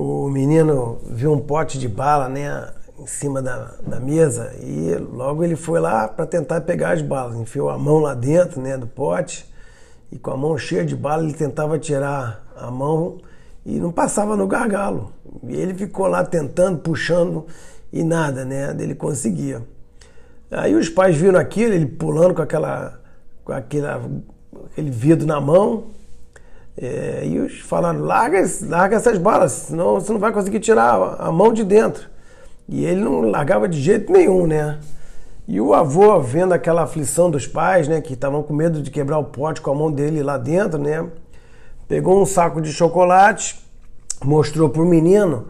o menino viu um pote de bala né, em cima da, da mesa e logo ele foi lá para tentar pegar as balas. Enfiou a mão lá dentro né, do pote e com a mão cheia de bala ele tentava tirar a mão e não passava no gargalo. E ele ficou lá tentando, puxando e nada, né? Ele conseguia. Aí os pais viram aquilo, ele pulando com aquela com aquela, aquele vidro na mão. É, e os falaram, larga, larga essas balas, senão você não vai conseguir tirar a mão de dentro. E ele não largava de jeito nenhum, né? E o avô, vendo aquela aflição dos pais, né, que estavam com medo de quebrar o pote com a mão dele lá dentro, né, pegou um saco de chocolate, mostrou para o menino,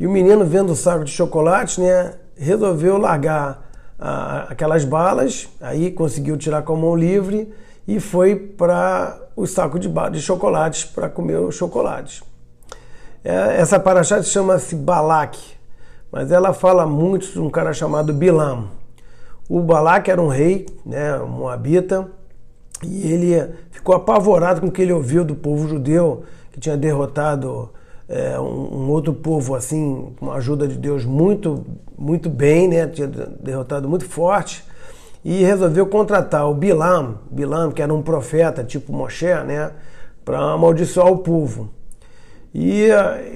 e o menino, vendo o saco de chocolate, né, resolveu largar a, aquelas balas, aí conseguiu tirar com a mão livre e foi para o saco de, de chocolates para comer os chocolates. É, essa paraxá chama-se Balak, mas ela fala muito de um cara chamado Bilam. O Balac era um rei, né, um moabita, e ele ficou apavorado com o que ele ouviu do povo judeu, que tinha derrotado é, um, um, outro povo assim, com a ajuda de Deus muito, muito bem, né, tinha derrotado muito forte, e resolveu contratar o Bilam, Bilam que era um profeta tipo Moshe, né, para amaldiçoar o povo. E,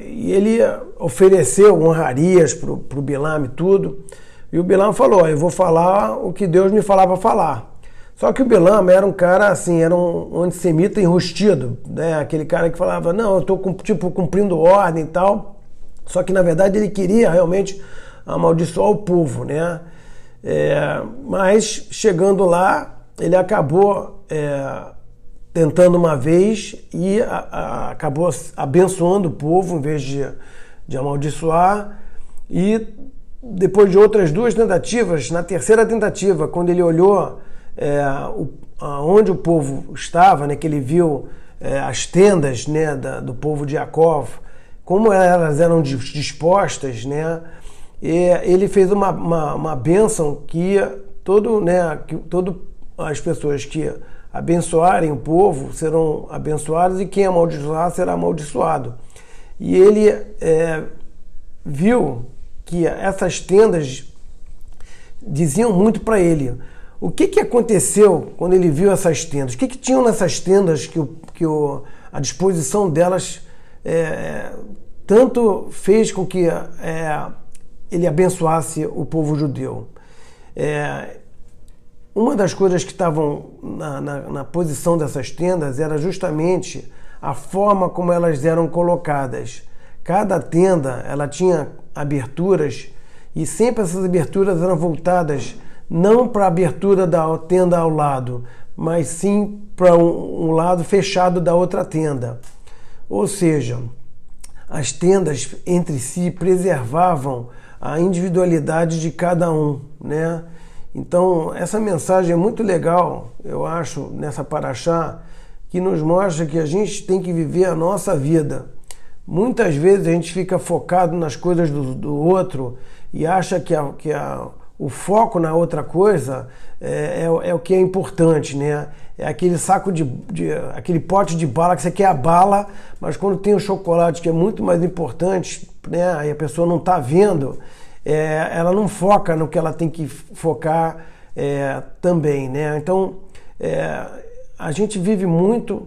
e ele ofereceu honrarias para o Bilam e tudo, e o Bilam falou: Eu vou falar o que Deus me falava falar. Só que o Bilam era um cara assim, era um antissemita enrustido, né? Aquele cara que falava: Não, eu estou tipo cumprindo ordem e tal. Só que na verdade ele queria realmente amaldiçoar o povo, né? É, mas chegando lá, ele acabou é, tentando uma vez e a, a, acabou abençoando o povo em vez de, de amaldiçoar. E depois de outras duas tentativas, na terceira tentativa, quando ele olhou é, o, onde o povo estava, né, que ele viu é, as tendas né, da, do povo de Jacob, como elas eram dispostas, né, ele fez uma, uma, uma bênção que todo, né, que todo as pessoas que abençoarem o povo serão abençoadas e quem amaldiçoar será amaldiçoado. E ele é, viu que essas tendas diziam muito para ele. O que, que aconteceu quando ele viu essas tendas? O que, que tinham nessas tendas que, o, que o, a disposição delas é, tanto fez com que é, ele abençoasse o povo judeu? É, uma das coisas que estavam na, na, na posição dessas tendas era justamente a forma como elas eram colocadas. Cada tenda ela tinha aberturas e sempre essas aberturas eram voltadas não para a abertura da tenda ao lado, mas sim para um, um lado fechado da outra tenda. Ou seja, as tendas entre si preservavam a individualidade de cada um, né? Então, essa mensagem é muito legal, eu acho, nessa paraxá, que nos mostra que a gente tem que viver a nossa vida Muitas vezes a gente fica focado nas coisas do, do outro e acha que, a, que a, o foco na outra coisa é, é, é, o que é importante, né? É aquele saco de, de, aquele pote de bala que você quer a bala, mas quando tem o chocolate que é muito mais importante, né? E a pessoa não está vendo, é, ela não foca no que ela tem que focar é, também, né? Então é, a gente vive muito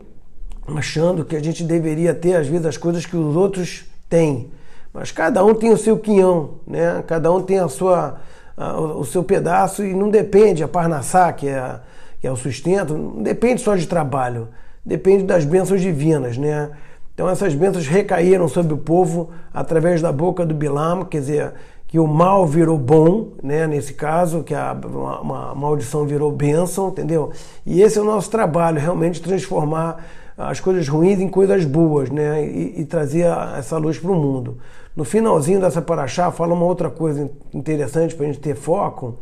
achando que a gente deveria ter, às vezes, as coisas que os outros têm. Mas cada um tem o seu quinhão, né? cada um tem a sua, o seu pedaço e não depende, a parnassá, que é, que é o sustento, não depende só de trabalho, depende das bênçãos divinas. Né? Então essas bênçãos recaíram sobre o povo através da boca do Bilam, quer dizer, que o mal virou bom, né, nesse caso, que a, uma, uma maldição virou bênção, entendeu? E esse é o nosso trabalho, realmente transformar as coisas ruins em coisas boas, né? E, e trazer essa luz para o mundo. No finalzinho dessa paraxá fala uma outra coisa interessante para a gente ter foco,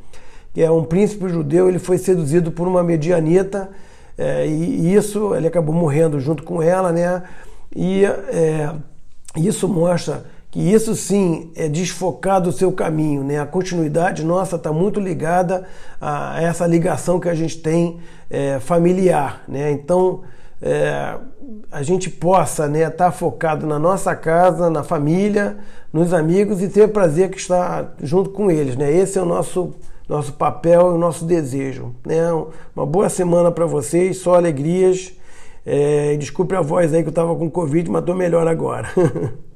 que é um príncipe judeu, ele foi seduzido por uma medianita é, e isso ele acabou morrendo junto com ela, né? E é, isso mostra que isso sim é desfocar do seu caminho, né? A continuidade nossa está muito ligada a essa ligação que a gente tem é, familiar, né? Então é, a gente possa estar né, tá focado na nossa casa, na família, nos amigos e ter o prazer que está junto com eles. Né? Esse é o nosso, nosso papel e o nosso desejo. Né? Uma boa semana para vocês, só alegrias. É, desculpe a voz aí que eu estava com Covid, mas estou melhor agora.